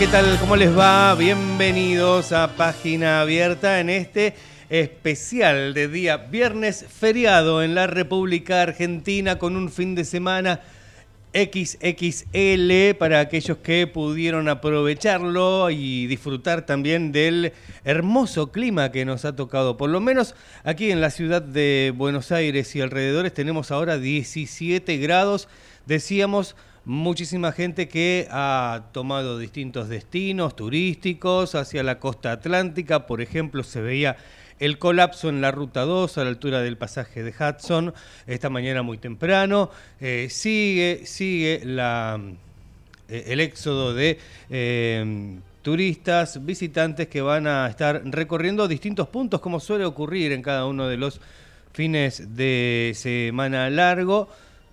¿Qué tal? ¿Cómo les va? Bienvenidos a Página Abierta en este especial de día viernes feriado en la República Argentina con un fin de semana XXL para aquellos que pudieron aprovecharlo y disfrutar también del hermoso clima que nos ha tocado. Por lo menos aquí en la ciudad de Buenos Aires y alrededores tenemos ahora 17 grados. Decíamos muchísima gente que ha tomado distintos destinos turísticos hacia la costa atlántica. Por ejemplo, se veía el colapso en la ruta 2 a la altura del pasaje de Hudson esta mañana muy temprano. Eh, sigue, sigue eh, el éxodo de eh, turistas, visitantes que van a estar recorriendo distintos puntos como suele ocurrir en cada uno de los fines de semana largo.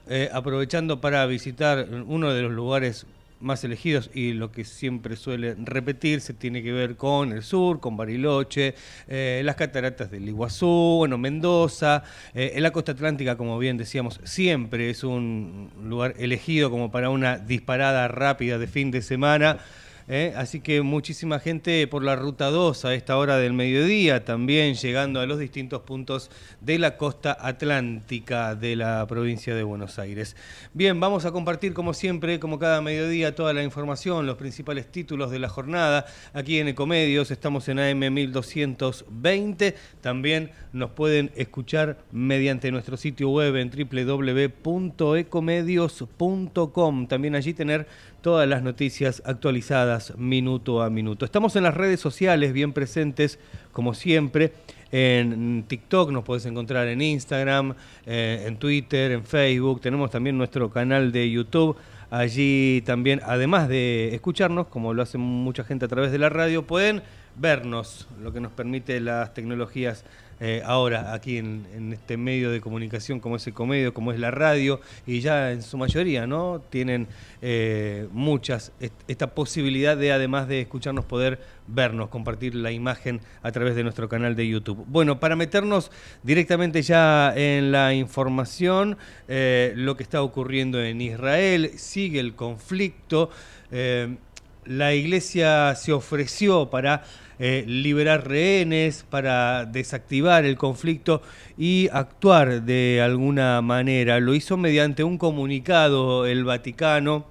Eh, aprovechando para visitar uno de los lugares más elegidos y lo que siempre suele repetirse tiene que ver con el sur, con Bariloche, eh, las cataratas del Iguazú, bueno, Mendoza, eh, en la costa atlántica, como bien decíamos, siempre es un lugar elegido como para una disparada rápida de fin de semana. ¿Eh? Así que muchísima gente por la ruta 2 a esta hora del mediodía, también llegando a los distintos puntos de la costa atlántica de la provincia de Buenos Aires. Bien, vamos a compartir como siempre, como cada mediodía, toda la información, los principales títulos de la jornada. Aquí en Ecomedios estamos en AM 1220. También nos pueden escuchar mediante nuestro sitio web en www.ecomedios.com. También allí tener todas las noticias actualizadas minuto a minuto. Estamos en las redes sociales bien presentes, como siempre. En TikTok nos puedes encontrar en Instagram, eh, en Twitter, en Facebook. Tenemos también nuestro canal de YouTube. Allí también, además de escucharnos, como lo hace mucha gente a través de la radio, pueden vernos, lo que nos permite las tecnologías eh, ahora aquí en, este medio de comunicación como es Ecomedio, como es la radio, y ya en su mayoría, ¿no? Tienen eh, muchas, esta posibilidad de además de escucharnos poder vernos, compartir la imagen a través de nuestro canal de YouTube. Bueno, para meternos directamente ya en la información, eh, lo que está ocurriendo en Israel, sigue el conflicto, la iglesia se ofreció para eh, liberar rehenes, para desactivar el conflicto y actuar de alguna manera. Lo hizo mediante un comunicado el Vaticano,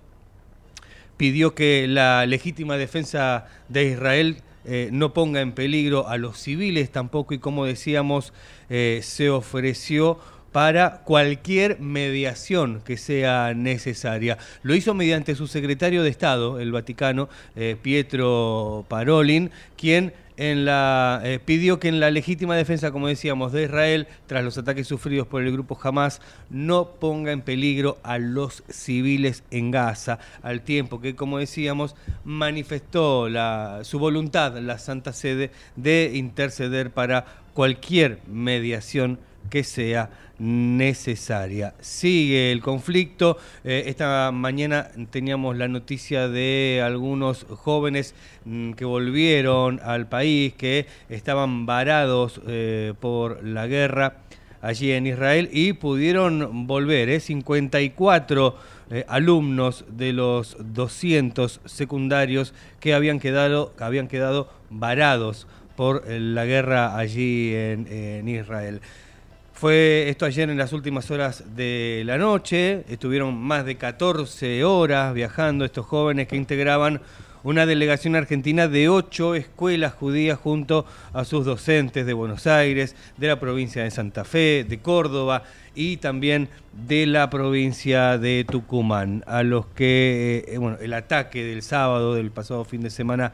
pidió que la legítima defensa de Israel eh, no ponga en peligro a los civiles tampoco y como decíamos eh, se ofreció para cualquier mediación que sea necesaria. Lo hizo mediante su secretario de Estado, el Vaticano, eh, Pietro Parolin, quien eh, pidió que en la legítima defensa, como decíamos, de Israel, tras los ataques sufridos por el grupo Hamas, no ponga en peligro a los civiles en Gaza, al tiempo que, como decíamos, manifestó su voluntad, la Santa Sede, de interceder para cualquier mediación que sea necesaria. Sigue el conflicto. Eh, esta mañana teníamos la noticia de algunos jóvenes mm, que volvieron al país, que estaban varados eh, por la guerra allí en Israel y pudieron volver, ¿eh? 54 eh, alumnos de los 200 secundarios que habían quedado, habían quedado varados por la guerra allí en, Israel. Fue esto ayer en las últimas horas de la noche, estuvieron más de 14 horas viajando estos jóvenes que integraban una delegación argentina de ocho escuelas judías junto a sus docentes de Buenos Aires, de la provincia de Santa Fe, de Córdoba y también de la provincia de Tucumán, a los que eh, bueno, el ataque del sábado del pasado fin de semana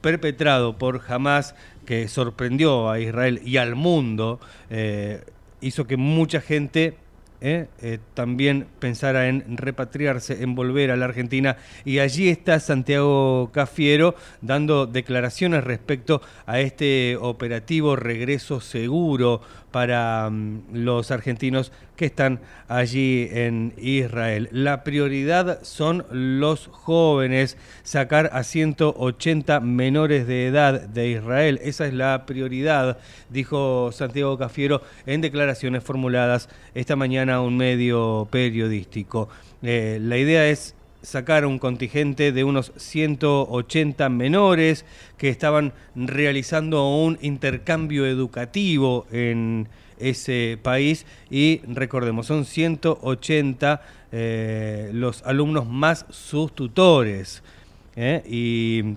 perpetrado por Hamas, que sorprendió a Israel y al mundo, eh, hizo que mucha gente ¿eh? Eh, también pensara en repatriarse, en volver a la Argentina. Y allí está Santiago Cafiero dando declaraciones respecto a este operativo regreso seguro para mm, los argentinos que están allí en Israel. La prioridad son los jóvenes, sacar a 180 menores de edad de Israel. Esa es la prioridad, dijo Santiago Cafiero en declaraciones formuladas esta mañana a un medio periodístico. Eh, la idea es sacar un contingente de unos 180 menores que estaban realizando un intercambio educativo en ese país y recordemos, son 180 eh, los alumnos más sus tutores. ¿eh? Y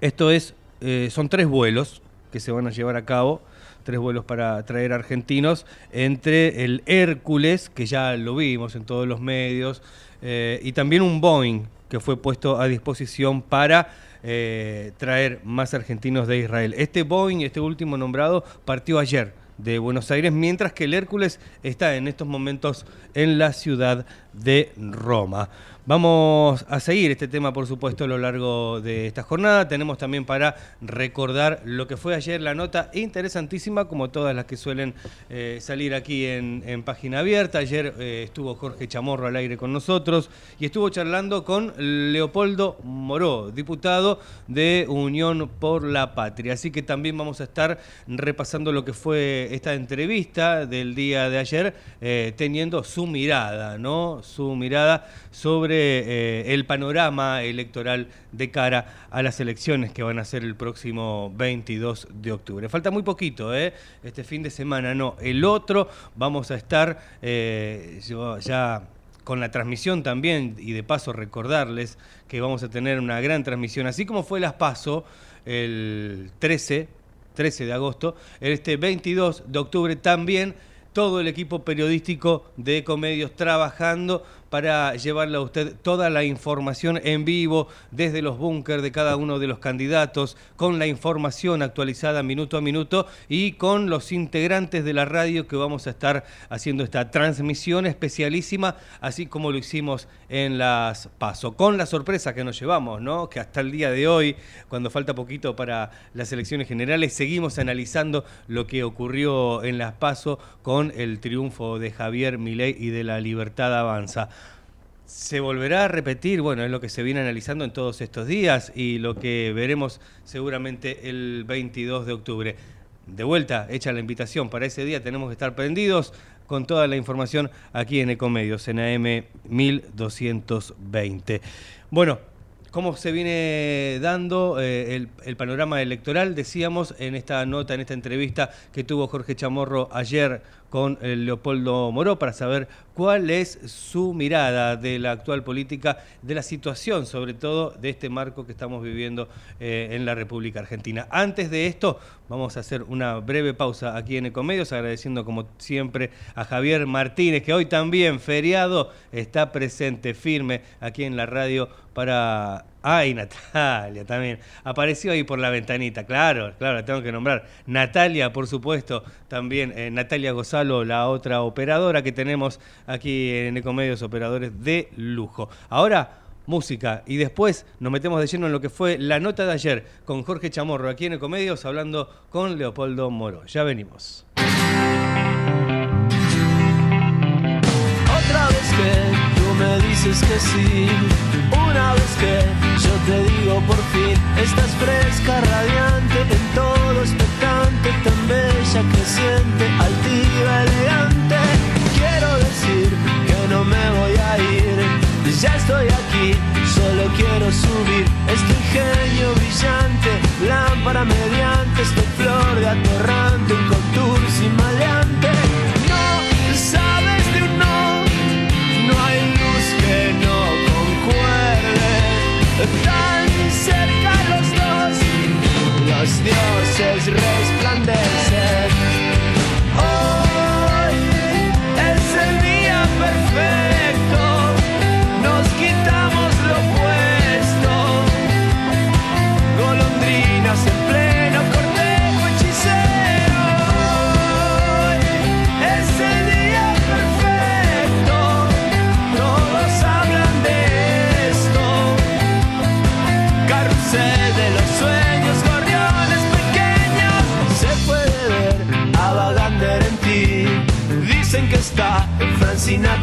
esto es, eh, son tres vuelos que se van a llevar a cabo tres vuelos para traer argentinos, entre el Hércules, que ya lo vimos en todos los medios, eh, y también un Boeing que fue puesto a disposición para eh, traer más argentinos de Israel. Este Boeing, este último nombrado, partió ayer de Buenos Aires, mientras que el Hércules está en estos momentos en la ciudad de Roma. Vamos a seguir este tema, por supuesto, a lo largo de esta jornada. Tenemos también para recordar lo que fue ayer la nota interesantísima, como todas las que suelen eh, salir aquí en, página abierta. Ayer eh, estuvo Jorge Chamorro al aire con nosotros y estuvo charlando con Leopoldo Moró, diputado de Unión por la Patria. Así que también vamos a estar repasando lo que fue esta entrevista del día de ayer, eh, teniendo su mirada, ¿no? Su mirada sobre eh, el panorama electoral de cara a las elecciones que van a ser el próximo 22 de octubre. Falta muy poquito, ¿eh? Este fin de semana, no. El otro vamos a estar eh, ya con la transmisión también y de paso recordarles que vamos a tener una gran transmisión, así como fue las PASO el 13, 13 de agosto, este 22 de octubre también todo el equipo periodístico de Ecomedios trabajando para llevarle a usted toda la información en vivo desde los búnker de cada uno de los candidatos, con la información actualizada minuto a minuto y con los integrantes de la radio que vamos a estar haciendo esta transmisión especialísima, así como lo hicimos en las PASO. Con la sorpresa que nos llevamos, ¿no? Que hasta el día de hoy, cuando falta poquito para las elecciones generales, seguimos analizando lo que ocurrió en las PASO con el triunfo de Javier Milei y de la Libertad Avanza. ¿Se volverá a repetir? Bueno, es lo que se viene analizando en todos estos días y lo que veremos seguramente el 22 de octubre. De vuelta, hecha la invitación para ese día, tenemos que estar prendidos con toda la información aquí en Ecomedios, en AM 1220. Bueno, cómo se viene dando eh, el, panorama electoral, decíamos en esta nota, en esta entrevista que tuvo Jorge Chamorro ayer con eh, Leopoldo Moró para saber cuál es su mirada de la actual política, de la situación, sobre todo de este marco que estamos viviendo eh, en la República Argentina. Antes de esto, vamos a hacer una breve pausa aquí en Ecomedios, agradeciendo como siempre a Javier Martínez, que hoy también, feriado, está presente firme aquí en la radio para Ay, Natalia también. Apareció ahí por la ventanita, claro, claro, la tengo que nombrar. Natalia, por supuesto, también. Eh, Natalia Gozalo, la otra operadora que tenemos aquí en Ecomedios, operadores de lujo. Ahora, música. Y después nos metemos de lleno en lo que fue la nota de ayer con Jorge Chamorro aquí en Ecomedios, hablando con Leopoldo Moro. Ya venimos. Otra vez que tú me dices que sí, una vez que yo te digo por fin, estás fresca, radiante, en todo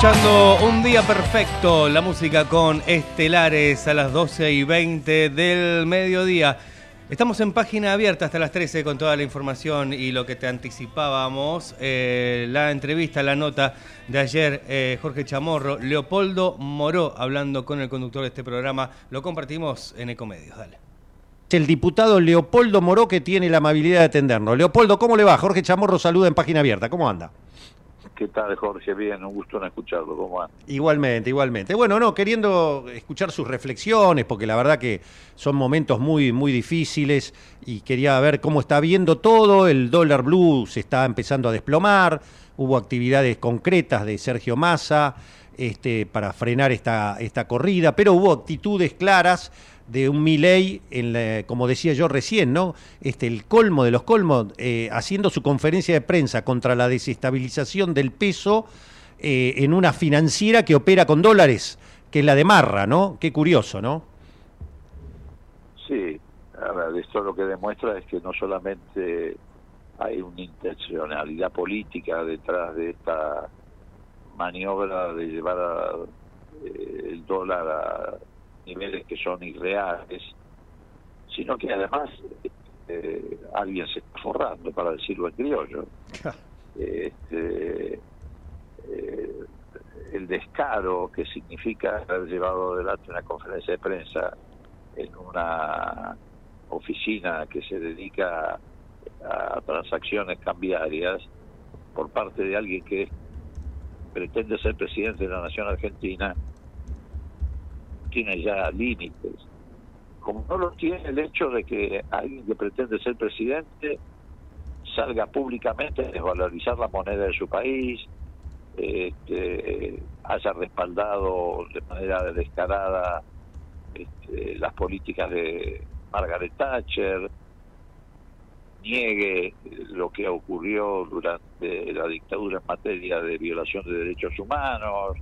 Escuchando Un Día Perfecto, la música con Estelares a las 12 y 20 del mediodía. Estamos en página abierta hasta las 13 con toda la información y lo que te anticipábamos. eh, la entrevista, la nota de ayer, eh, Jorge Chamorro, Leopoldo Moró, hablando con el conductor de este programa. Lo compartimos en Ecomedios. Dale. el diputado Leopoldo Moró que tiene la amabilidad de atendernos. Leopoldo, ¿cómo le va? Jorge Chamorro saluda en página abierta. ¿Cómo anda? ¿Qué tal, Jorge? Bien, un gusto en escucharlo. ¿Cómo anda? Igualmente, igualmente. Bueno, no, queriendo escuchar sus reflexiones, porque la verdad que son momentos muy, muy difíciles y quería ver cómo está viendo todo. El dólar blue se está empezando a desplomar. Hubo actividades concretas de Sergio Massa este, para frenar esta, esta corrida, pero hubo actitudes claras de un Milei, en la- como decía yo recién, ¿no? Este, el colmo de los colmos, eh, haciendo su conferencia de prensa contra la desestabilización del peso eh, en una financiera que opera con dólares, que es la de Marra, ¿no? Qué curioso, ¿no? Sí, a ver, esto lo que demuestra es que no solamente hay una intencionalidad política detrás de esta maniobra de llevar a, eh, el dólar a niveles que son irreales, sino que además eh, alguien se está forrando, para decirlo en criollo. Este, eh, el descaro que significa haber llevado adelante una conferencia de prensa en una oficina que se dedica a transacciones cambiarias por parte de alguien que pretende ser presidente de la nación argentina tiene ya límites. Como no lo tiene el hecho de que alguien que pretende ser presidente salga públicamente a desvalorizar la moneda de su país este, haya respaldado de manera descarada este, las políticas de Margaret Thatcher, niegue lo que ocurrió durante la dictadura en materia de violación de derechos humanos,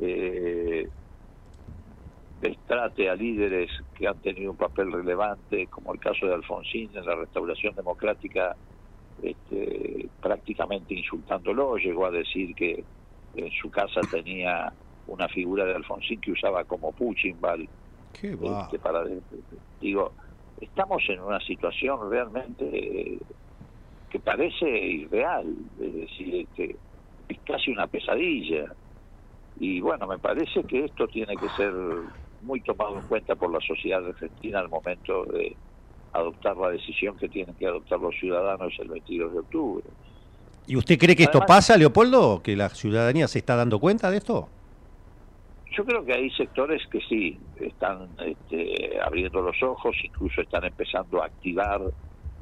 eh, destrate a líderes que han tenido un papel relevante, como el caso de Alfonsín en la restauración democrática, este, prácticamente insultándolo, llegó a decir que en su casa tenía una figura de Alfonsín que usaba como Puchimbal. Qué va. Este, para, digo, estamos en una situación realmente eh, que parece irreal, es decir, que es casi una pesadilla. Y bueno, me parece que esto tiene que ser muy tomado en cuenta por la sociedad argentina al momento de adoptar la decisión que tienen que adoptar los ciudadanos el 22 de octubre. ¿Y usted cree que esto pasa, Leopoldo? ¿Que la ciudadanía se está dando cuenta de esto? Yo creo que hay sectores que sí están este, abriendo los ojos, incluso están empezando a activar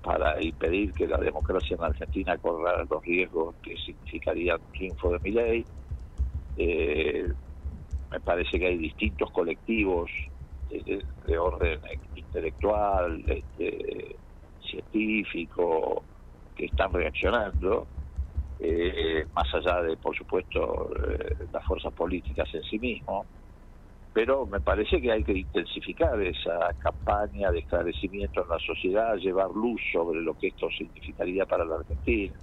para impedir que la democracia en Argentina corra los riesgos que significaría un triunfo de mi ley. Me parece que hay distintos colectivos de, de- de orden intelectual, este, científico, que están reaccionando, eh, más allá de, por supuesto, eh, las fuerzas políticas en sí mismo, pero me parece que hay que intensificar esa campaña de esclarecimiento en la sociedad, llevar luz sobre lo que esto significaría para la Argentina.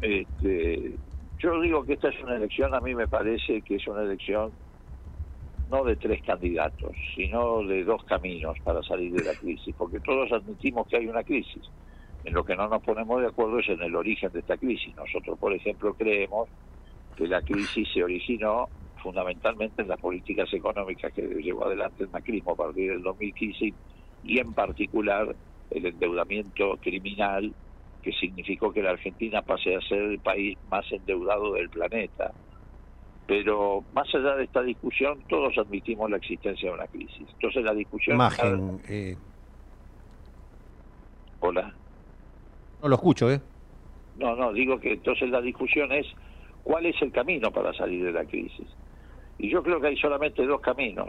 Este, yo digo que esta es una elección, a mí me parece que es una elección no de tres candidatos, sino de dos caminos para salir de la crisis, porque todos admitimos que hay una crisis. En lo que no nos ponemos de acuerdo es en el origen de esta crisis. Nosotros, por ejemplo, creemos que la crisis se originó fundamentalmente en las políticas económicas que llevó adelante el macrismo a partir del 2015 y en particular el endeudamiento criminal que significó que la Argentina pase a ser el país más endeudado del planeta. Pero más allá de esta discusión, todos admitimos la existencia de una crisis. Entonces la discusión... Imagen. eh, Hola. no lo escucho, ¿eh? No, no, digo que entonces la discusión es cuál es el camino para salir de la crisis. Y yo creo que hay solamente dos caminos.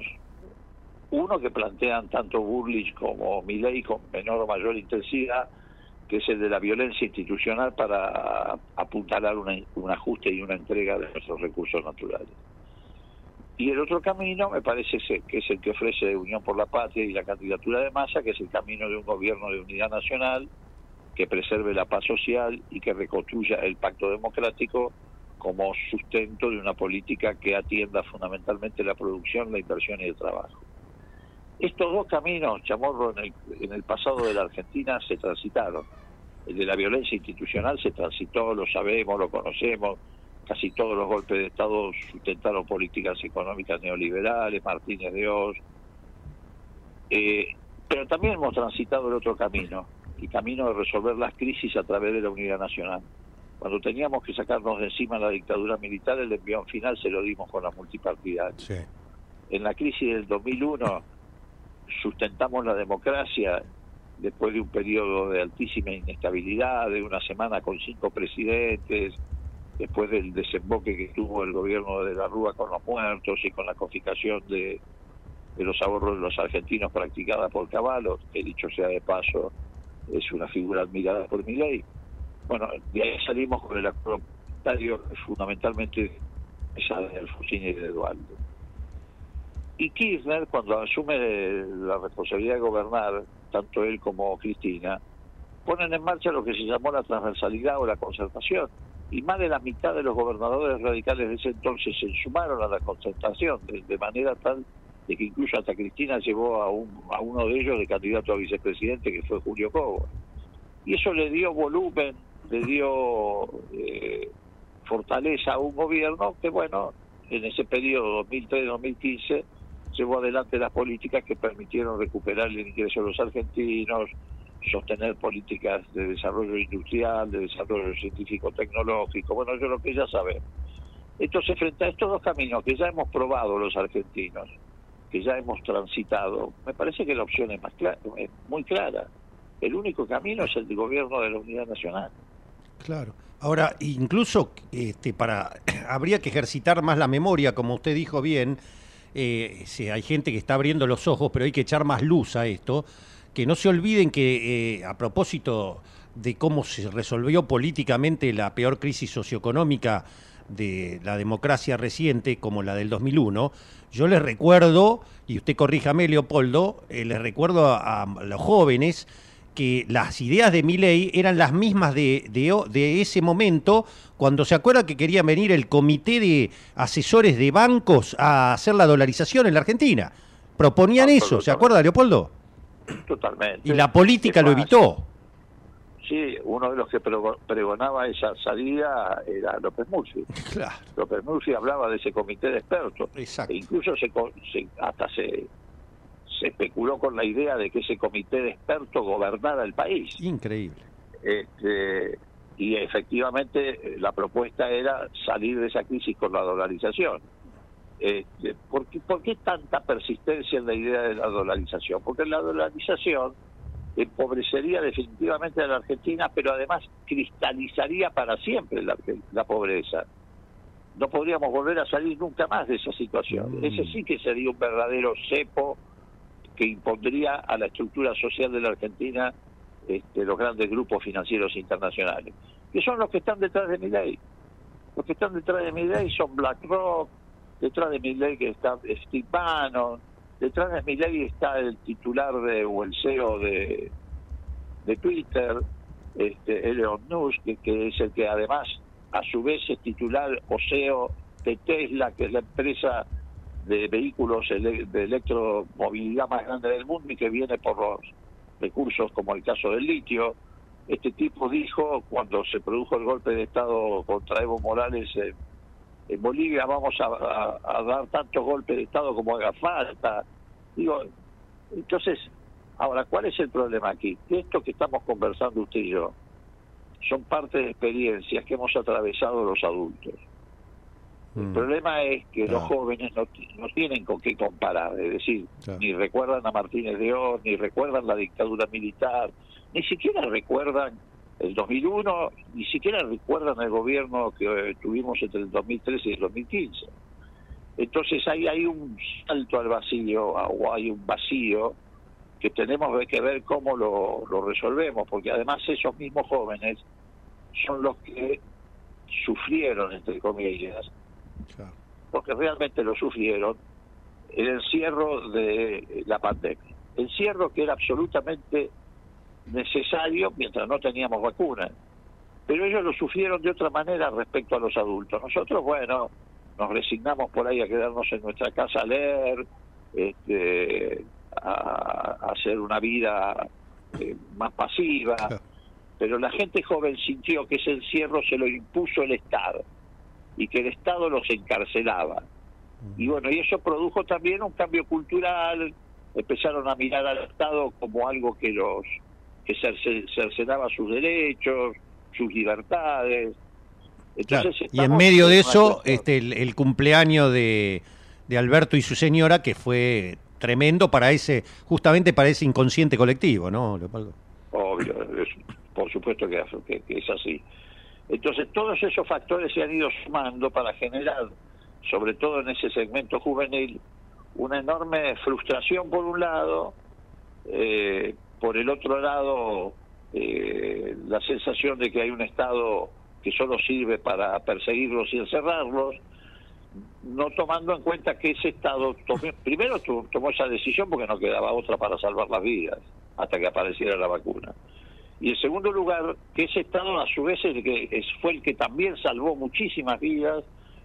Uno que plantean tanto Burlich como Milley con menor o mayor intensidad, que es el de la violencia institucional para apuntalar una- un ajuste y una entrega de nuestros recursos naturales. Y el otro camino me parece ser- que es el que ofrece Unión por la Patria y la candidatura de Massa, que es el camino de un gobierno de unidad nacional que preserve la paz social y que reconstruya el pacto democrático como sustento de una política que atienda fundamentalmente la producción, la inversión y el trabajo. Estos dos caminos, Chamorro, en el, en el pasado de la Argentina se transitaron. El de la violencia institucional se transitó, lo sabemos, lo conocemos. Casi todos los golpes de Estado sustentaron políticas económicas neoliberales, Martínez de Oz. Eh, pero también hemos transitado el otro camino, el camino de resolver las crisis a través de la unidad nacional. Cuando teníamos que sacarnos de encima la dictadura militar, el envión final se lo dimos con la multipartidaria. Sí. En la crisis del 2001 sustentamos la democracia después de un periodo de altísima inestabilidad, de una semana con cinco presidentes, después del desemboque que tuvo el gobierno de la Rúa con los muertos y con la confiscación de, los ahorros de los argentinos practicada por Caballo, que dicho sea de paso, es una figura admirada por mi ley. Bueno, de ahí salimos con el acuerdo fundamentalmente esa de Alfonsín y de Eduardo. Y Kirchner, cuando asume la responsabilidad de gobernar, tanto él como Cristina, ponen en marcha lo que se llamó la transversalidad o la concertación. Y más de la mitad de los gobernadores radicales de ese entonces se sumaron a la concertación, de, manera tal de que incluso hasta Cristina llevó a, un, a uno de ellos de candidato a vicepresidente, que fue Julio Cobo. Y eso le dio volumen, le dio eh, fortaleza a un gobierno que, bueno, en ese periodo 2003-2015 llevó adelante las políticas que permitieron recuperar el ingreso de los argentinos, sostener políticas de desarrollo industrial, de desarrollo científico-tecnológico, bueno, yo lo que ya sabemos. Entonces, frente a estos dos caminos que ya hemos probado los argentinos, que ya hemos transitado, me parece que la opción es, más clara, es muy clara. El único camino es el del gobierno de la unidad nacional. Claro. Ahora, incluso este, para habría que ejercitar más la memoria, como usted dijo bien. Eh, sí, hay gente que está abriendo los ojos, pero hay que echar más luz a esto. Que no se olviden que eh, a propósito de cómo se resolvió políticamente la peor crisis socioeconómica de la democracia reciente como la del 2001, yo les recuerdo, y usted corríjame Leopoldo, eh, les recuerdo a los jóvenes que las ideas de Milei eran las mismas de, de, de ese momento, cuando se acuerda que quería venir el comité de asesores de bancos a hacer la dolarización en la Argentina. Proponían eso, ¿se acuerda, Leopoldo? Totalmente. Y la política lo evitó. Sí, uno de los que prego- pregonaba esa salida era López Murphy. Claro, López Murphy hablaba de ese comité de expertos. exacto. E incluso se- hasta se, se especuló con la idea de que ese comité de expertos gobernara el país. Increíble. Este, y efectivamente la propuesta era salir de esa crisis con la dolarización. Este, ¿por, qué, por qué tanta persistencia en la idea de la dolarización? Porque la dolarización empobrecería definitivamente a la Argentina, pero además cristalizaría para siempre la, la pobreza. No podríamos volver a salir nunca más de esa situación. Mm. Ese sí que sería un verdadero cepo que impondría a la estructura social de la Argentina este, los grandes grupos financieros internacionales, que son los que están detrás de mi ley. Los que están detrás de mi ley son BlackRock, detrás de mi ley está Steve Bannon, detrás de mi ley está el titular de, o el CEO de, de Twitter, este, Elon Musk, que, que es el que además a su vez es titular o CEO de Tesla, que es la empresa de vehículos de electromovilidad más grande del mundo y que viene por los recursos como el caso del litio. Este tipo dijo cuando se produjo el golpe de Estado contra Evo Morales en, Bolivia, vamos a, a- dar tantos golpes de Estado como haga falta. Digo, entonces, ahora, ¿cuál es el problema aquí? Esto que estamos conversando usted y yo son parte de experiencias que hemos atravesado los adultos. El Mm, problema es que los Claro. jóvenes no, no tienen con qué comparar, es decir, Claro. ni recuerdan a Martínez de Oz, ni recuerdan la dictadura militar, ni siquiera recuerdan el 2001, ni siquiera recuerdan el gobierno que eh, tuvimos entre el 2013 y el 2015. Entonces ahí hay un salto al vacío, o hay un vacío que tenemos que ver cómo lo, lo resolvemos, porque además esos mismos jóvenes son los que sufrieron, entre comillas, claro. porque realmente lo sufrieron, el encierro de la pandemia. Encierro que era absolutamente necesario mientras no teníamos vacuna. Pero ellos lo sufrieron de otra manera respecto a los adultos. Nosotros, bueno, nos resignamos por ahí a quedarnos en nuestra casa a leer, este, a, a hacer una vida eh, más pasiva. Claro. Pero la gente joven sintió que ese encierro se lo impuso el Estado y que el Estado los encarcelaba. Y bueno, y eso produjo también un cambio cultural, empezaron a mirar al Estado como algo que los que cerce- cercenaba sus derechos, sus libertades. Claro. Entonces, Y en medio de eso, este, el, el cumpleaños de, de Alberto y su señora, que fue tremendo para ese, justamente para ese inconsciente colectivo, ¿no, Leopoldo? Obvio, es- por supuesto que, que- que es así. Entonces, todos esos factores se han ido sumando para generar, sobre todo en ese segmento juvenil, una enorme frustración por un lado, eh, por el otro lado, eh, la sensación de que hay un Estado que solo sirve para perseguirlos y encerrarlos, no tomando en cuenta que ese Estado tomó- primero tomó esa decisión porque no quedaba otra para salvar las vidas hasta que apareciera la vacuna. Y en segundo lugar, que ese Estado a su vez fue el que también salvó muchísimas vidas,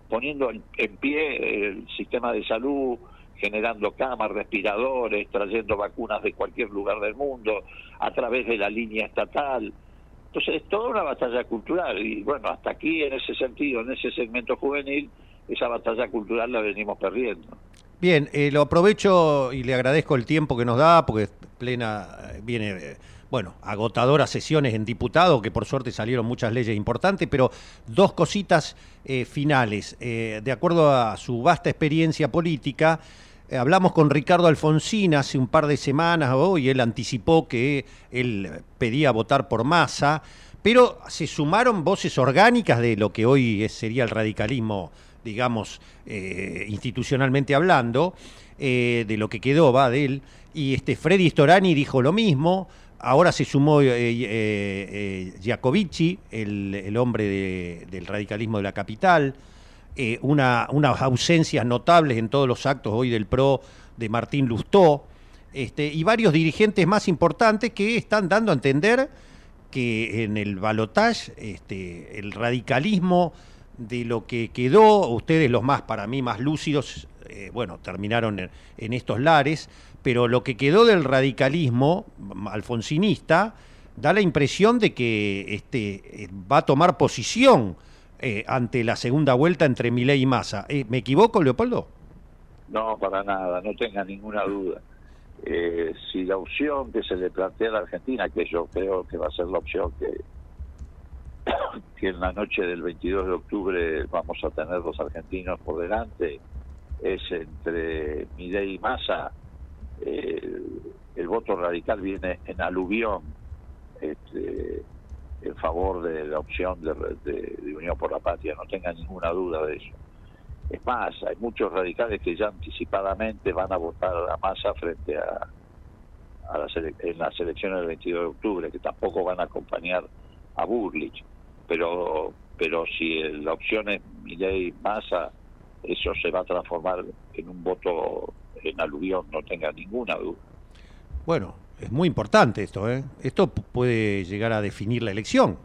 poniendo en, en pie el sistema de salud, generando camas, respiradores, trayendo vacunas de cualquier lugar del mundo, a través de la línea estatal. Entonces es toda una batalla cultural y bueno, hasta aquí en ese sentido, en ese segmento juvenil, esa batalla cultural la venimos perdiendo. Bien, eh, lo aprovecho y le agradezco el tiempo que nos da, porque plena eh, viene, eh, bueno, agotadoras sesiones en diputado, que por suerte salieron muchas leyes importantes, pero dos cositas eh, finales. Eh, de acuerdo a su vasta experiencia política, eh, hablamos con Ricardo Alfonsín hace un par de semanas, oh, y él anticipó que él pedía votar por masa, pero se sumaron voces orgánicas de lo que hoy sería el radicalismo digamos, institucionalmente hablando, de lo que quedó, va, de él. Y este Freddy Storani dijo lo mismo. Ahora se sumó eh, eh, eh, Giacovici, el, el hombre de- del radicalismo de la capital. eh, una, unas ausencias notables en todos los actos hoy del PRO de Martín Lustó, este, y varios dirigentes más importantes que están dando a entender que en el balotaje este, el radicalismo de lo que quedó, ustedes los más, para mí, más lúcidos, bueno, terminaron en, estos lares, pero lo que quedó del radicalismo alfonsinista da la impresión de que este, eh, va a tomar posición eh, ante la segunda vuelta entre Milei y Massa. Eh, ¿Me equivoco, Leopoldo? No, para nada, no tenga ninguna duda. Eh, si la opción que se le plantea a la Argentina, que yo creo que va a ser la opción que, que en la noche del 22 de octubre vamos a tener los argentinos por delante, es entre Milei y Massa, eh, el voto radical viene en aluvión este, en favor de la opción de, de, de, Unión por la Patria, no tenga ninguna duda de eso. Es más, hay muchos radicales que ya anticipadamente van a votar a Massa frente a, a las en las elecciones del 22 de octubre, que tampoco van a acompañar a Burlich. Pero, pero si la opción es Milei Massa, eso se va a transformar en un voto en aluvión, no tenga ninguna duda. Bueno, es muy importante esto, ¿eh? Esto puede llegar a definir la elección.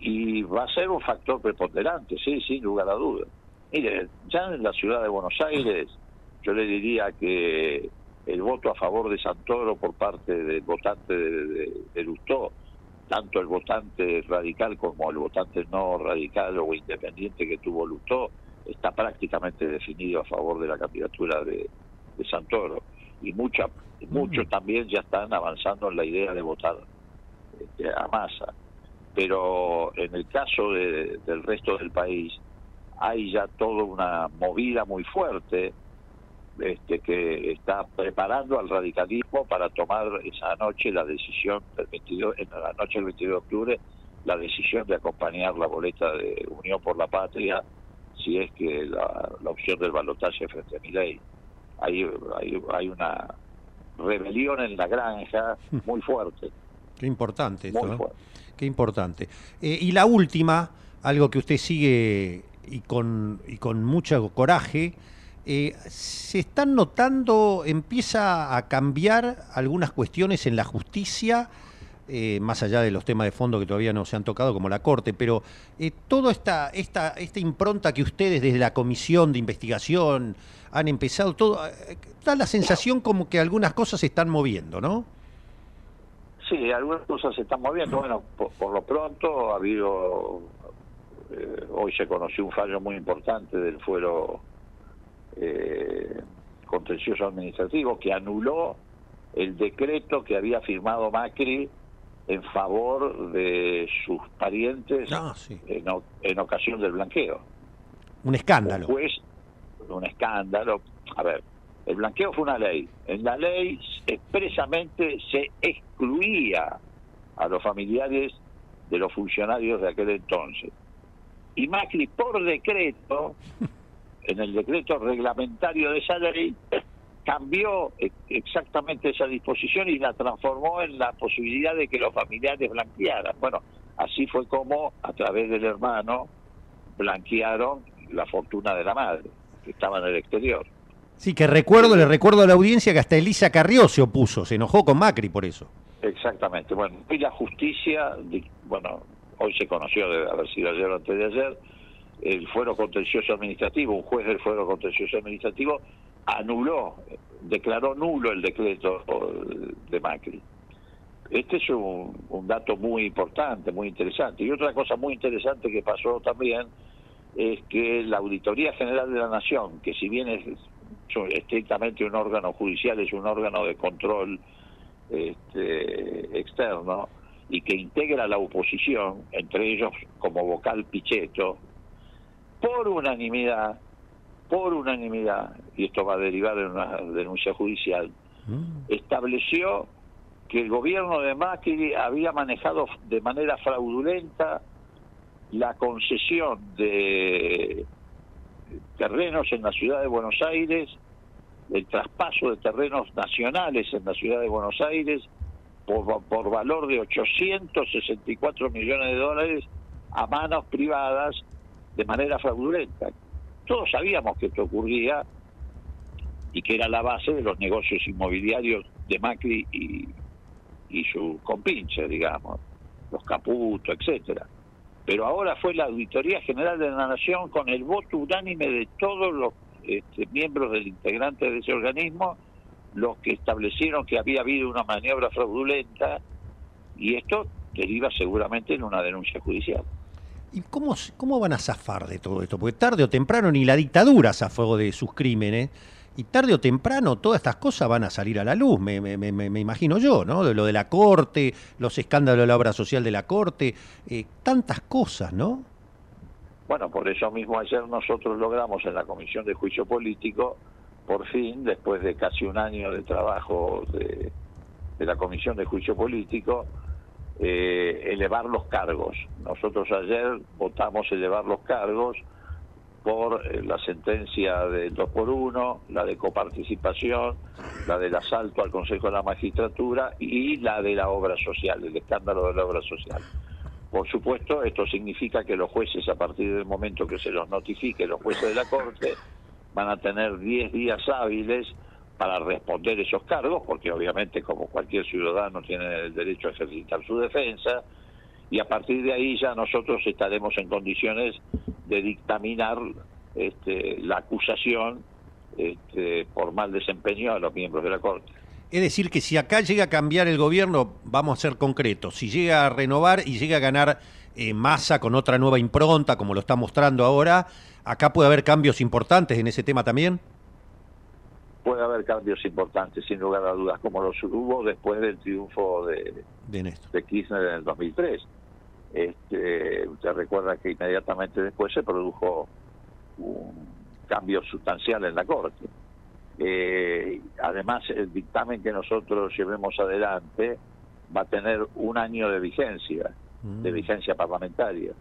Y va a ser un factor preponderante, sí, sin lugar a dudas. Mire, ya en la ciudad de Buenos Aires, yo le diría que el voto a favor de Santoro por parte del votante de, de, de Lustó, tanto el votante radical como el votante no radical o independiente que tuvo Lustó, está prácticamente definido a favor de la candidatura de, de Santoro. Y mucha, muchos también ya están avanzando en la idea de votar este, a masa. Pero en el caso de, del resto del país, hay ya toda una movida muy fuerte este, que está preparando al radicalismo para tomar esa noche la decisión del 22, en la noche del 22 de octubre, la decisión de acompañar la boleta de Unión por la Patria si es que la, la opción del balotaje frente a mi ley. Hay, hay, hay, una rebelión en la granja muy fuerte. Qué importante esto, muy fuerte. Qué importante. Eh, y la última, algo que usted sigue y con, y con mucho coraje, eh, se están notando, empieza a cambiar algunas cuestiones en la justicia, eh, más allá de los temas de fondo que todavía no se han tocado, como la Corte, pero eh, toda esta, esta, esta impronta que ustedes desde la comisión de investigación han empezado, todo, eh, da la sensación como que algunas cosas se están moviendo, ¿no? Sí, algunas cosas se están moviendo. Bueno, por, por lo pronto ha habido, eh, hoy se conoció un fallo muy importante del fuero eh, contencioso administrativo que anuló el decreto que había firmado Macri en favor de sus parientes ah, sí. en, en, ocasión del blanqueo. Un escándalo. Un juez, un escándalo. A ver, el blanqueo fue una ley. En la ley expresamente se excluía a los familiares de los funcionarios de aquel entonces. Y Macri, por decreto, en el decreto reglamentario de esa ley, cambió exactamente esa disposición y la transformó en la posibilidad de que los familiares blanquearan. Bueno, así fue como, a través del hermano, blanquearon la fortuna de la madre, que estaba en el exterior. Sí, que recuerdo, le recuerdo a la audiencia que hasta Elisa Carrió se opuso, se enojó con Macri por eso. Exactamente. Bueno, y la justicia, bueno, hoy se conoció, de haber sido ayer o antes de ayer, el fuero contencioso administrativo, un juez del fuero contencioso administrativo anuló, declaró nulo el decreto de Macri. Este es un, un, dato muy importante, muy interesante. Y otra cosa muy interesante que pasó también es que la Auditoría General de la Nación, que si bien es estrictamente un órgano judicial, es un órgano de control este, externo y que integra la oposición, entre ellos como vocal Pichetto, por unanimidad, por unanimidad, y esto va a derivar en una denuncia judicial, mm. estableció que el gobierno de Macri había manejado de manera fraudulenta la concesión de terrenos en la ciudad de Buenos Aires, el traspaso de terrenos nacionales en la ciudad de Buenos Aires por, por valor de 864 millones de dólares a manos privadas de manera fraudulenta. Todos sabíamos que esto ocurría y que era la base de los negocios inmobiliarios de Macri y, y su compinche, digamos, los Caputo, etcétera. Pero ahora fue la Auditoría General de la Nación con el voto unánime de todos los este, miembros del integrante de ese organismo los que establecieron que había habido una maniobra fraudulenta y esto deriva seguramente en una denuncia judicial. ¿Y cómo, cómo van a zafar de todo esto? Porque tarde o temprano ni la dictadura zafó de sus crímenes y tarde o temprano todas estas cosas van a salir a la luz, me, me, me, imagino yo, ¿no? De lo de la Corte, los escándalos de la obra social de la Corte, eh, tantas cosas, ¿no? Bueno, por eso mismo ayer nosotros logramos en la Comisión de Juicio Político, por fin, después de casi un año de trabajo de, de la Comisión de Juicio Político, eh, elevar los cargos. Nosotros ayer votamos elevar los cargos por eh, la sentencia del 2 por 1, la de coparticipación, la del asalto al Consejo de la Magistratura y la de la obra social, el escándalo de la obra social. Por supuesto, esto significa que los jueces, a partir del momento que se los notifique, los jueces de la Corte, van a tener 10 días hábiles para responder esos cargos, porque obviamente como cualquier ciudadano tiene el derecho a ejercitar su defensa, y a partir de ahí ya nosotros estaremos en condiciones de dictaminar este, la acusación este, por mal desempeño a los miembros de la Corte. Es decir, que si acá llega a cambiar el gobierno, vamos a ser concretos, si llega a renovar y llega a ganar eh, masa con otra nueva impronta, como lo está mostrando ahora, acá puede haber cambios importantes en ese tema también. Puede haber cambios importantes, sin lugar a dudas, como los hubo después del triunfo de, de, de Kirchner en el 2003. Este, usted recuerda que inmediatamente después se produjo un cambio sustancial en la Corte. Eh, además, el dictamen que nosotros llevemos adelante va a tener un año de vigencia, Mm. de vigencia parlamentaria.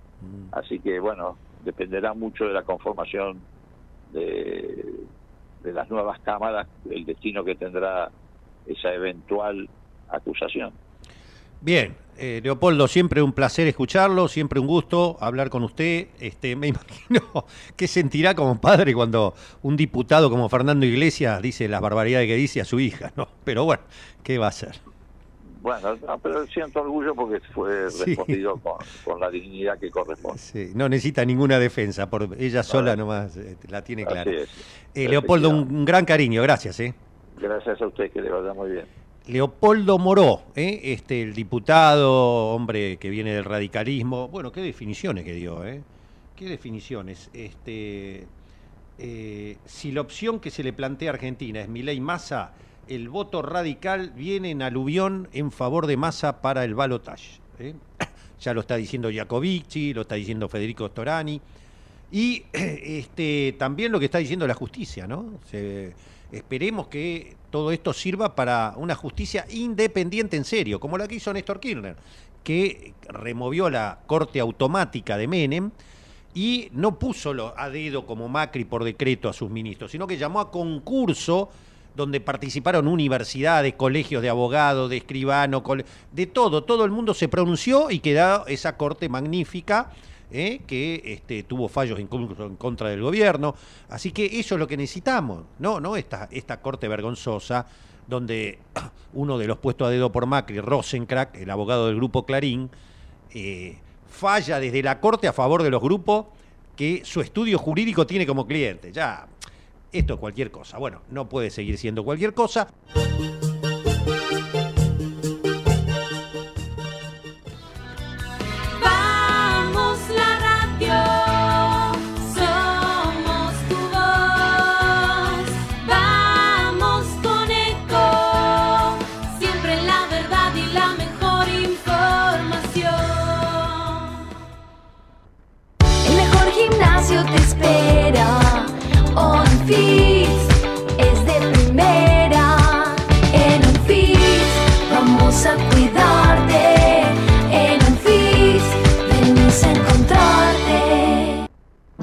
Así que, bueno, dependerá mucho de la conformación de, de las nuevas cámaras, el destino que tendrá esa eventual acusación. Bien, eh, Leopoldo, siempre un placer escucharlo, siempre un gusto hablar con usted. Este, me imagino qué sentirá como padre cuando un diputado como Fernando Iglesias dice las barbaridades que dice a su hija, ¿no? Pero bueno, ¿qué va a hacer? Bueno, no, pero siento orgullo porque fue Sí. respondido con, con la dignidad que corresponde. Sí, no necesita ninguna defensa, por ella sola nomás eh, la tiene clara. Eh, Leopoldo, un, un gran cariño, gracias. ¿eh? Gracias a usted, que le vaya muy bien. Leopoldo Moró, ¿eh? este, el diputado, hombre que viene del radicalismo. Bueno, qué definiciones que dio, ¿eh? Qué definiciones. Este, eh, si la opción que se le plantea a Argentina es Milei Massa, el voto radical viene en aluvión en favor de Massa para el balotaje. ¿eh? Ya lo está diciendo Jacovici, lo está diciendo Federico Storani. Y este, también lo que está diciendo la justicia, ¿no? Se- esperemos que todo esto sirva para una justicia independiente en serio, como la que hizo Néstor Kirchner, que removió la corte automática de Menem y no puso a dedo como Macri por decreto a sus ministros, sino que llamó a concurso donde participaron universidades, colegios de abogados, de escribanos, de todo, todo el mundo se pronunció y quedó esa corte magnífica ¿eh? que este, tuvo fallos incluso en contra del gobierno. Así que eso es lo que necesitamos, no, no esta, esta corte vergonzosa donde uno de los puestos a dedo por Macri, Rosencrack, el abogado del grupo Clarín, eh, falla desde la corte a favor de los grupos que su estudio jurídico tiene como cliente. Ya, esto es cualquier cosa. Bueno, no puede seguir siendo cualquier cosa.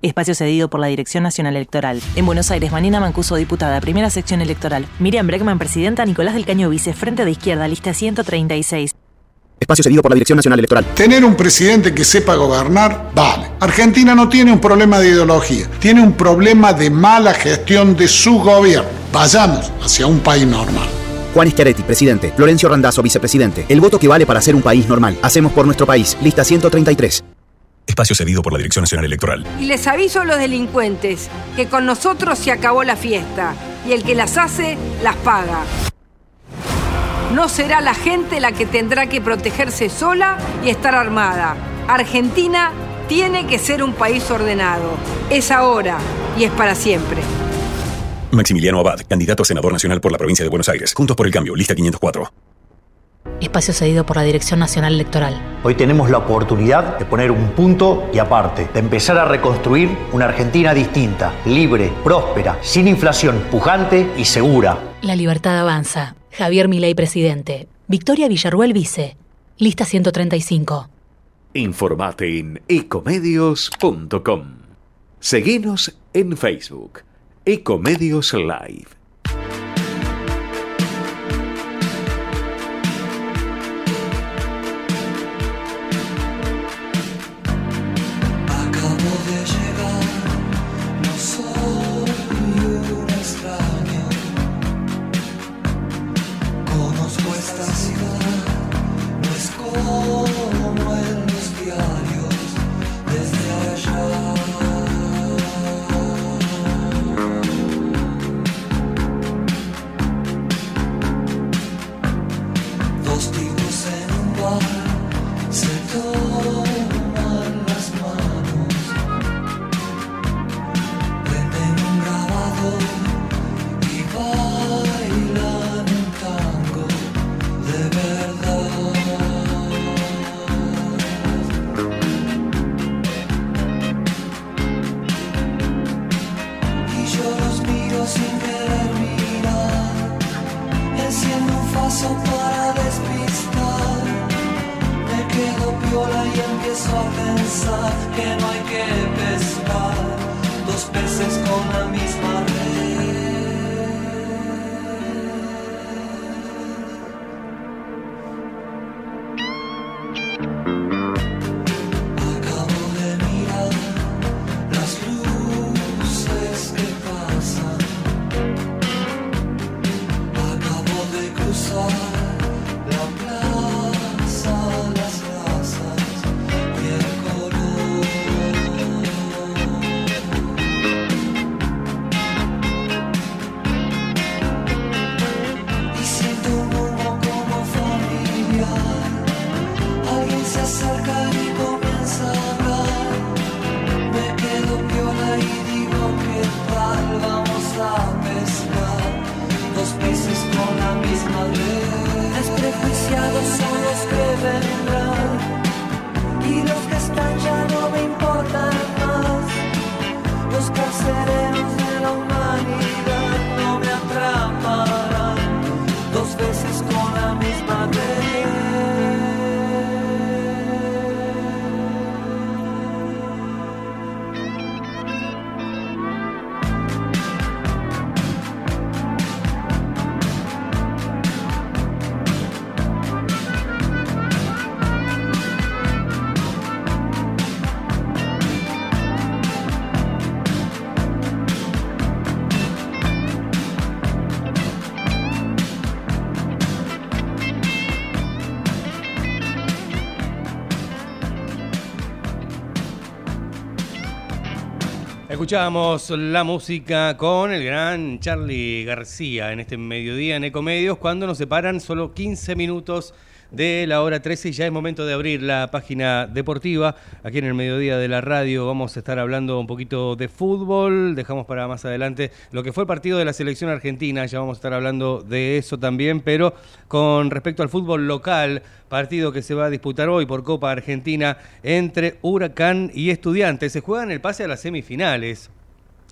Espacio cedido por la Dirección Nacional Electoral. En Buenos Aires, Manina Mancuso, diputada, primera sección electoral. Miriam Bregman, presidenta. Nicolás del Caño, vice, frente de izquierda, lista 136. Espacio cedido por la Dirección Nacional Electoral. Tener un presidente que sepa gobernar, vale. Argentina no tiene un problema de ideología, tiene un problema de mala gestión de su gobierno. Vayamos hacia un país normal. Juan Schiaretti, presidente. Florencio Randazzo, vicepresidente. El voto que vale para ser un país normal. Hacemos por nuestro país. Lista 133. Espacio cedido por la Dirección Nacional Electoral. Y les aviso a los delincuentes que con nosotros se acabó la fiesta y el que las hace las paga. No será la gente la que tendrá que protegerse sola y estar armada. Argentina tiene que ser un país ordenado. Es ahora y es para siempre. Maximiliano Abad, candidato a senador nacional por la provincia de Buenos Aires. Juntos por el cambio, lista 504. Espacio cedido por la Dirección Nacional Electoral. Hoy tenemos la oportunidad de poner un punto y aparte, de empezar a reconstruir una Argentina distinta, libre, próspera, sin inflación, pujante y segura. La libertad avanza. Javier Milei, presidente. Victoria Villarruel, vice. Lista 135. Informate en ecomedios.com. Seguinos en Facebook. Ecomedios Live. Escuchábamos la música con el gran Charlie García en este mediodía en Ecomedios, cuando nos separan solo 15 minutos de la hora 13 y ya es momento de abrir la página deportiva. Aquí en el mediodía de la radio vamos a estar hablando un poquito de fútbol, dejamos para más adelante lo que fue el partido de la selección argentina, ya vamos a estar hablando de eso también, pero con respecto al fútbol local, partido que se va a disputar hoy por Copa Argentina entre Huracán y Estudiantes, se juegan el pase a las semifinales.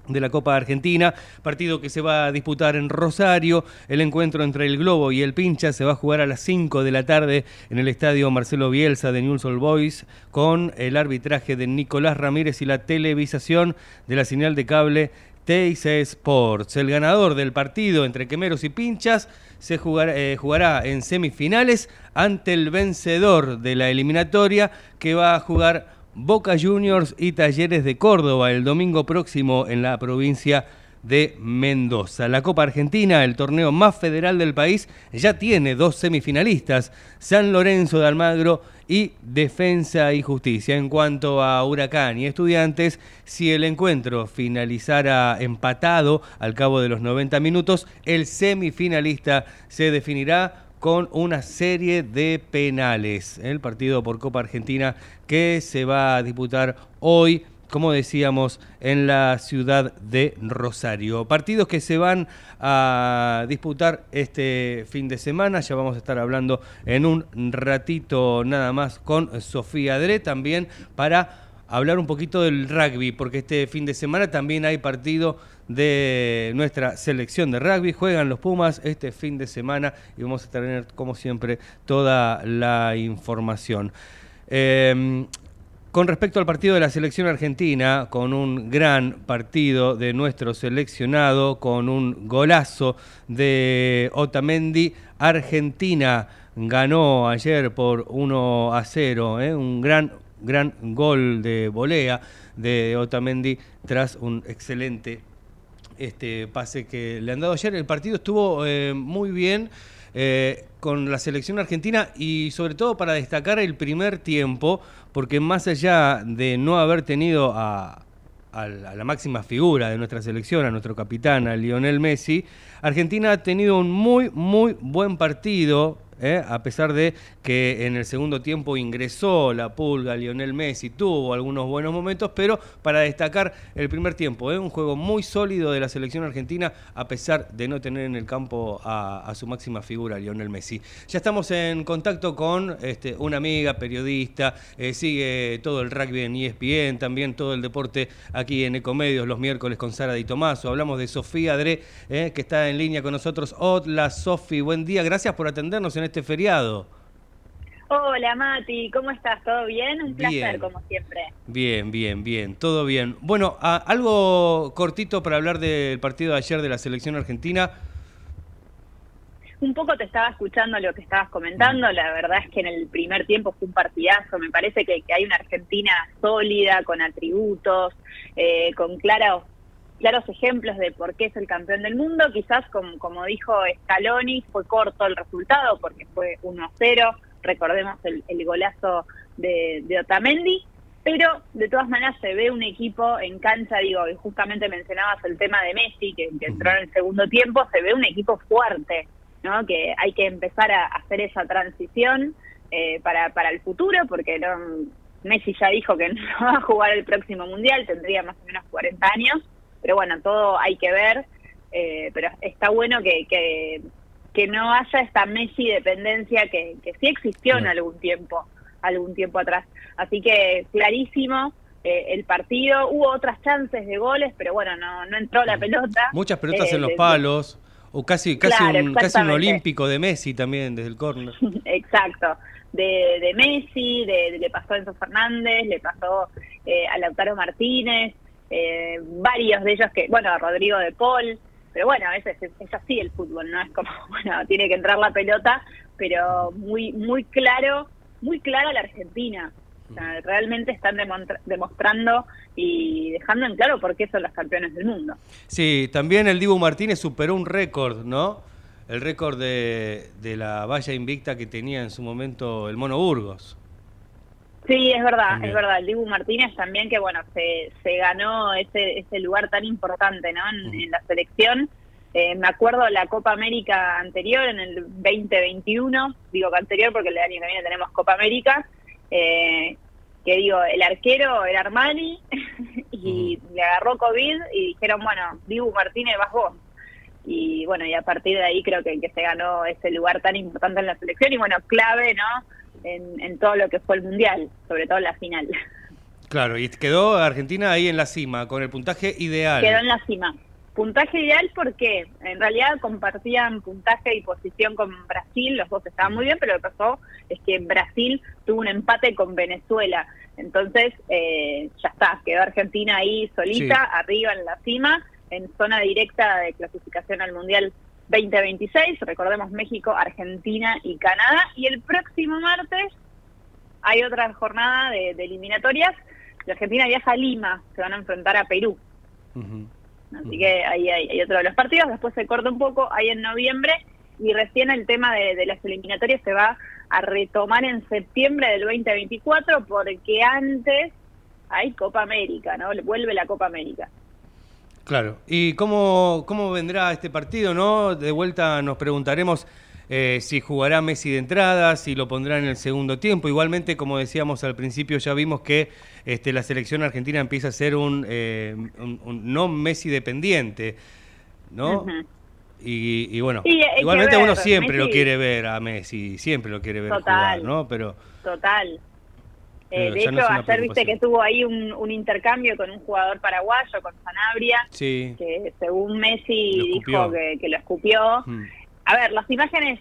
De la Copa Argentina, partido que se va a disputar en Rosario. El encuentro entre el Globo y el Pincha se va a jugar a las 5 de la tarde en el estadio Marcelo Bielsa de Newell's Old Boys con el arbitraje de Nicolás Ramírez y la televisación de la señal de cable TIC Sports. El ganador del partido entre Quemeros y Pinchas se jugará, eh, jugará en semifinales ante el vencedor de la eliminatoria que va a jugar Boca Juniors y Talleres de Córdoba el domingo próximo en la provincia de Mendoza. La Copa Argentina, el torneo más federal del país, ya tiene dos semifinalistas, San Lorenzo de Almagro y Defensa y Justicia. En cuanto a Huracán y Estudiantes, si el encuentro finalizara empatado al cabo de los 90 minutos, el semifinalista se definirá con una serie de penales. El partido por Copa Argentina que se va a disputar hoy como decíamos, en la ciudad de Rosario. Partidos que se van a disputar este fin de semana, ya vamos a estar hablando en un ratito nada más con Sofía Dre también para hablar un poquito del rugby, porque este fin de semana también hay partido de nuestra selección de rugby. Juegan los Pumas este fin de semana y vamos a tener, como siempre, toda la información. Em, con respecto al partido de la selección argentina, con un gran partido de nuestro seleccionado, con un golazo de Otamendi, Argentina ganó ayer por 1 a 0, ¿eh? un gran, gran gol de volea de Otamendi tras un excelente este pase que le han dado ayer. El partido estuvo eh, muy bien eh, con la selección argentina y sobre todo para destacar el primer tiempo, porque más allá de no haber tenido a, a la máxima figura de nuestra selección, a nuestro capitán, a Lionel Messi, Argentina ha tenido un muy, muy buen partido ¿eh? a pesar de que en el segundo tiempo ingresó la pulga, Lionel Messi tuvo algunos buenos momentos, pero para destacar el primer tiempo, ¿eh? un juego muy sólido de la selección argentina, a pesar de no tener en el campo a, su máxima figura, Lionel Messi. Ya estamos en contacto con este, una amiga periodista, eh, sigue todo el rugby en ESPN, también todo el deporte aquí en Ecomedios los miércoles con Sara Di Tomaso. Hablamos de Sofía Dre, que está en línea con nosotros. Hola Sofi, buen día, gracias por atendernos en este feriado. Hola Mati, ¿cómo estás? ¿Todo bien? Un placer, como siempre. Bien, bien, bien, todo bien. Bueno, algo cortito para hablar del partido de ayer de la selección argentina. Un poco te estaba escuchando lo que estabas comentando, la verdad es que en el primer tiempo fue un partidazo, me parece que, hay una Argentina sólida, con atributos, eh, con claros claros ejemplos de por qué es el campeón del mundo. Quizás, como, como dijo Scaloni, fue corto el resultado porque fue 1-0. Recordemos el, golazo de, Otamendi. Pero de todas maneras se ve un equipo en cancha, digo, y justamente mencionabas el tema de Messi, que, entró en el segundo tiempo, se ve un equipo fuerte, ¿no? Que hay que empezar a hacer esa transición eh, para, para el futuro, porque no, Messi ya dijo que no va a jugar el próximo mundial, tendría más o menos 40 años pero bueno, todo hay que ver, eh, pero está bueno que, que, no haya esta Messi dependencia que, que sí existió en algún tiempo, algún tiempo atrás. Así que clarísimo. Eh, el partido, hubo otras chances de goles, pero bueno, no, no entró la pelota. Muchas pelotas en los eh, palos, o casi, casi, un, casi un olímpico de Messi también desde el córner. Exacto, de, de Messi, de, le pasó a Enzo Fernández, le pasó a Lautaro Martínez, eh, varios de ellos que, bueno, Rodrigo de Paul, pero bueno, a veces es, así el fútbol, ¿no? Es como, bueno, tiene que entrar la pelota, pero muy, muy claro, muy clara la Argentina. realmente están demostrando y dejando en claro por qué son los campeones del mundo. Sí, también el Dibu Martínez superó un récord, ¿no? El récord de, de la valla invicta que tenía en su momento el Mono Burgos. Sí, es verdad, es verdad. El Dibu Martínez también que, bueno, se, se ganó ese, ese lugar tan importante, ¿no? En, la selección. Eh, me acuerdo la Copa América anterior, en el 2021, digo que anterior porque el año que viene tenemos Copa América, eh, que digo, el arquero era Armani y le agarró COVID y dijeron, bueno, Dibu Martínez vas vos. Y bueno, y a partir de ahí creo que, que se ganó ese lugar tan importante en la selección y bueno, clave, ¿no? En, todo lo que fue el Mundial, sobre todo en la final. Claro, y quedó Argentina ahí en la cima, con el puntaje ideal. Quedó en la cima. Puntaje ideal porque en realidad compartían puntaje y posición con Brasil, los dos estaban muy bien, pero lo que pasó es que Brasil tuvo un empate con Venezuela. Entonces, eh, ya está, quedó Argentina ahí solita, Sí. arriba en la cima, en zona directa de clasificación al Mundial 2026. Recordemos México, Argentina y Canadá. Y el próximo martes hay otra jornada de, de eliminatorias. La Argentina viaja a Lima, se van a enfrentar a Perú. Así que ahí hay, hay otro de los partidos. Después se corta un poco ahí en noviembre y recién el tema de, de las eliminatorias se va a retomar en septiembre del 2024 porque antes hay Copa América, ¿no? Vuelve la Copa América. Claro. ¿Y cómo, cómo vendrá este partido, no? De vuelta nos preguntaremos eh, si jugará Messi de entrada, si lo pondrá en el segundo tiempo. Igualmente, como decíamos al principio, ya vimos que este, la selección argentina empieza a ser un, eh, un- un no Messi dependiente, ¿no? Y, y bueno, Sí, igualmente ver, uno siempre lo quiere ver a Messi, siempre lo quiere ver Total. jugar, ¿no? Pero Total. Eh, de no hecho, ayer viste que tuvo ahí un, un intercambio con un jugador paraguayo, con Sanabria, sí. que según Messi dijo que, que lo escupió. Mm. A ver, las imágenes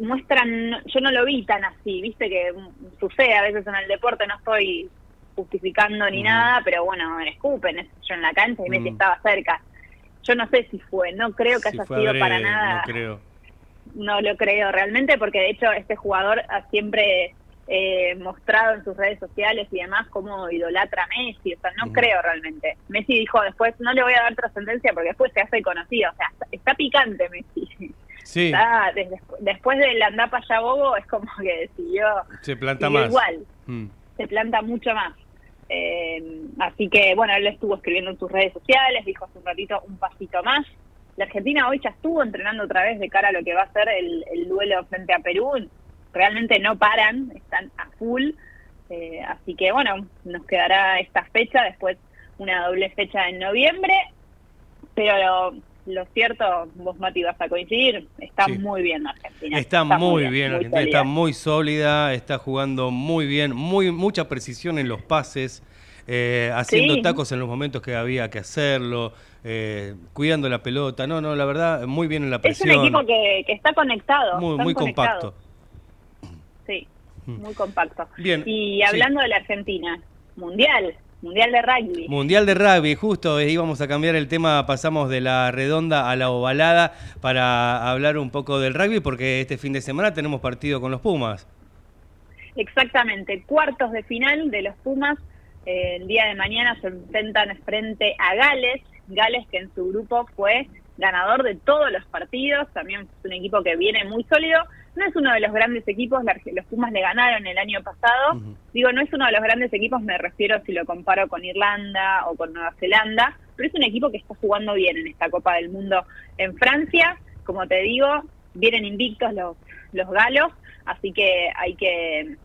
muestran, yo no lo vi tan así, viste que mm, sucede a veces en el deporte, no estoy justificando ni nada, pero bueno, me escupen, es- yo en la cancha y Messi Mm. estaba cerca. Yo no sé si fue, no creo que Si haya sido para nada No creo. no lo creo realmente porque de hecho este jugador ha siempre eh, mostrado en sus redes sociales y demás cómo idolatra a Messi, o sea, no creo realmente. Messi dijo después, no le voy a dar trascendencia porque después se hace conocido, o sea, está, picante Messi. Sí, Está, desde- después del andapa ya bobo es como que siguió, se planta más. igual, Mm. se planta mucho más. Eh, así que, bueno, él estuvo escribiendo en sus redes sociales, dijo hace un ratito un pasito más. La Argentina hoy ya estuvo entrenando otra vez de cara a lo que va a ser el, el duelo frente a Perú. Realmente no paran, están a full. Eh, así que, bueno, nos quedará esta fecha, después una doble fecha en noviembre. Pero lo, lo cierto, vos, Mati, vas a coincidir, está Sí. muy bien Argentina. Está, muy bien, Argentina está muy sólida, está jugando muy bien, muy mucha precisión en los pases, eh, haciendo Sí. tacos en los momentos que había que hacerlo, eh, cuidando la pelota. No, no, la verdad, muy bien en la Es presión. un equipo que, que está conectado. muy, muy compacto. Sí, Mm. muy compacto. Bien, Y sí. hablando de la Argentina, mundial, mundial de rugby. Mundial de rugby, justo eh, íbamos a cambiar el tema, pasamos de la redonda a la ovalada para hablar un poco del rugby, porque este fin de semana tenemos partido con los Pumas. Exactamente, cuartos de final de los Pumas. eh, el día de mañana se enfrentan frente a Gales. Gales que en su grupo fue ganador de todos los partidos. También es un equipo que viene muy sólido. No es uno de los grandes equipos, los Pumas le ganaron el año pasado. Digo, no es uno de los grandes equipos, me refiero si lo comparo con Irlanda o con Nueva Zelanda, pero es un equipo que está jugando bien en esta Copa del Mundo en Francia. Como te digo, vienen invictos los, los galos, así que hay que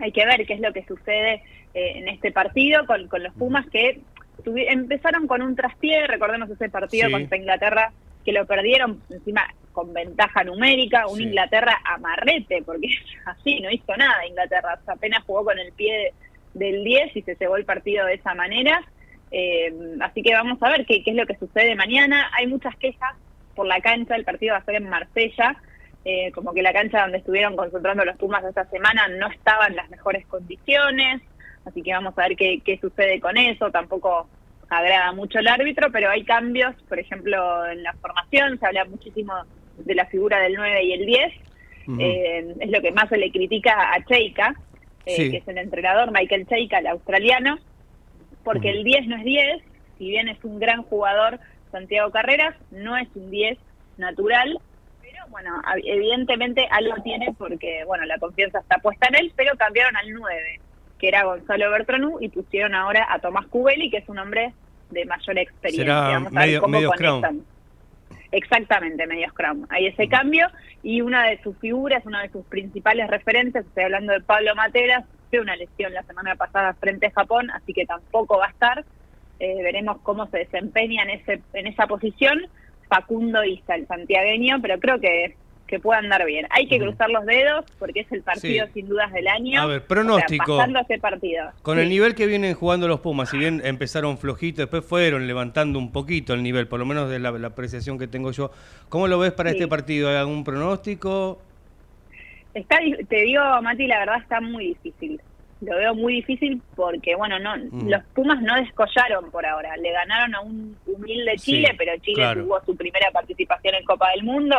hay que ver qué es lo que sucede eh, en este partido con, con los Pumas que empezaron con un traspié, recordemos ese partido Sí. contra Inglaterra que lo perdieron encima con ventaja numérica, un Sí. Inglaterra amarrete, porque así no hizo nada Inglaterra, o sea, apenas jugó con el pie del 10 y se cebó el partido de esa manera. Eh, así que vamos a ver qué, qué es lo que sucede mañana. Hay muchas quejas por la cancha, el partido va a ser en Marsella, eh, como que la cancha donde estuvieron concentrando los Pumas esta semana no estaba en las mejores condiciones, así que vamos a ver qué, qué sucede con eso, tampoco agrada mucho el árbitro, pero hay cambios, por ejemplo, en la formación, se habla muchísimo de la figura del 9 y el 10, Ujú. eh, es lo que más se le critica a Cheika, eh, Sí. que es el entrenador, Michael Cheika, el australiano, porque el 10 no es 10, si bien es un gran jugador Santiago Carreras, no es un 10 natural, pero bueno, a- evidentemente algo tiene porque, bueno, la confianza está puesta en él, pero cambiaron al 9, que era Gonzalo Bertranú, y pusieron ahora a Tomás Cubeli, que es un hombre de mayor experiencia. Será Vamos a ver medio- cómo medio scrum. conectan. Exactamente, medio Scrum. Hay ese cambio y una de sus figuras, una de sus principales referentes, estoy hablando de Pablo Materas, fue una lesión la semana pasada frente a Japón, así que tampoco va a estar. Eh, veremos cómo se desempeña en, ese, en esa posición Facundo Isa, el santiagueño, pero creo que, que pueda andar bien. Hay que cruzar los dedos porque es el partido Sí. sin dudas del año. A ver, O sea, pronóstico. partido. Con el nivel que vienen jugando los Pumas, si bien empezaron flojitos, después fueron levantando un poquito el nivel, por lo menos de la, la apreciación que tengo yo. ¿Cómo lo ves para Sí. este partido? ¿Hay algún pronóstico? Está, te digo, Mati, la verdad está muy difícil. Lo veo muy difícil porque, bueno, no Mm. los Pumas no descollaron por ahora. Le ganaron a un humilde Sí, Chile, pero Chile claro. tuvo su primera participación en Copa del Mundo.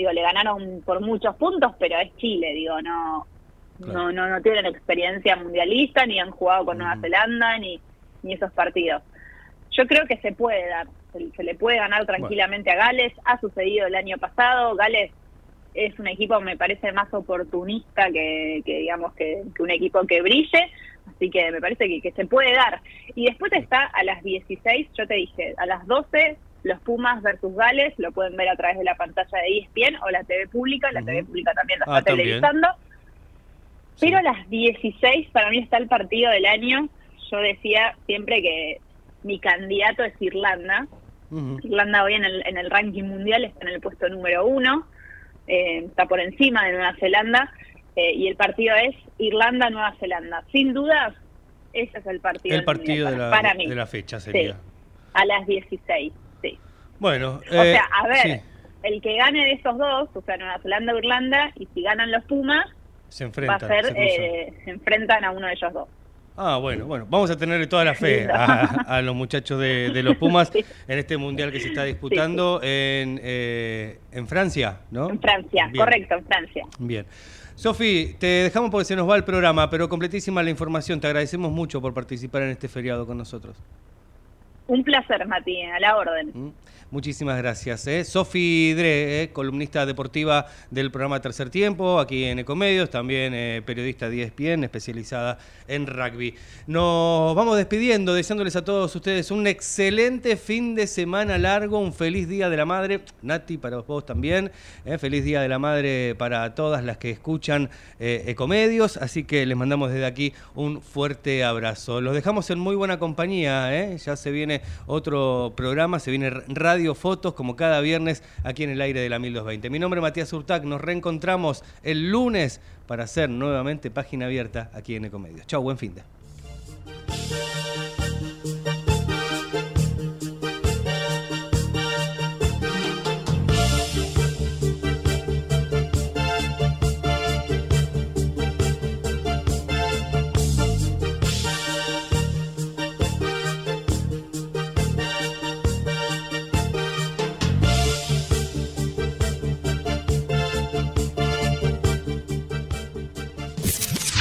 Digo, le ganaron por muchos puntos, pero es Chile, digo, no no no no tienen experiencia mundialista, ni han jugado con Nueva Zelanda, ni, ni esos partidos. Yo creo que se puede dar, se, se le puede ganar tranquilamente a Gales. Ha sucedido el año pasado. Gales es un equipo, me parece, más oportunista que, que digamos, que, que un equipo que brille. Así que me parece que, que se puede dar. Y después está a las 16, yo te dije, a las 12, los Pumas versus Gales, lo pueden ver a través de la pantalla de ESPN o la TV pública. La TV pública también lo Ah, está también. televisando. Pero a las 16 para mí está el partido del año. Yo decía siempre que mi candidato es Irlanda. Irlanda hoy en el, en el ranking mundial está en el puesto número uno, eh, está por encima de Nueva Zelanda eh, y el partido es Irlanda-Nueva Zelanda. Sin dudas, ese es el partido. El partido de la, para, para mí. de la fecha sería. Sí, a las 16, Bueno, o eh, sea, a ver, sí, el que gane de esos dos, o sea, Nueva Zelanda o Irlanda, y si ganan los Pumas, se va a enfrentan. ser, se eh, se enfrentan a uno de ellos dos. Ah, bueno, bueno, vamos a tenerle toda la fe a, a los muchachos de, de los Pumas en este mundial que se está disputando en, eh, en Francia, ¿no? En Francia, Bien. correcto, en Francia. Bien. Sofi, te dejamos porque se nos va el programa, pero completísima la información. Te agradecemos mucho por participar en este feriado con nosotros. Un placer, Mati, a la orden. Muchísimas gracias. ¿eh? Sofi Dre, eh, columnista deportiva del programa Tercer Tiempo, aquí en Ecomedios, también eh, periodista de ESPN, especializada en rugby. Nos vamos despidiendo, deseándoles a todos ustedes un excelente fin de semana largo, un feliz Día de la Madre. Nati, para vos también. eh, feliz Día de la Madre para todas las que escuchan Ecomedios. Así que les mandamos desde aquí un fuerte abrazo. Los dejamos en muy buena compañía. Ya se viene otro programa, se viene Radio Fotos, como cada viernes, aquí en el aire de la 1220. Mi nombre es Matías Urtac. Nos reencontramos el lunes para hacer nuevamente página abierta aquí en Ecomedios. Chau, buen fin de.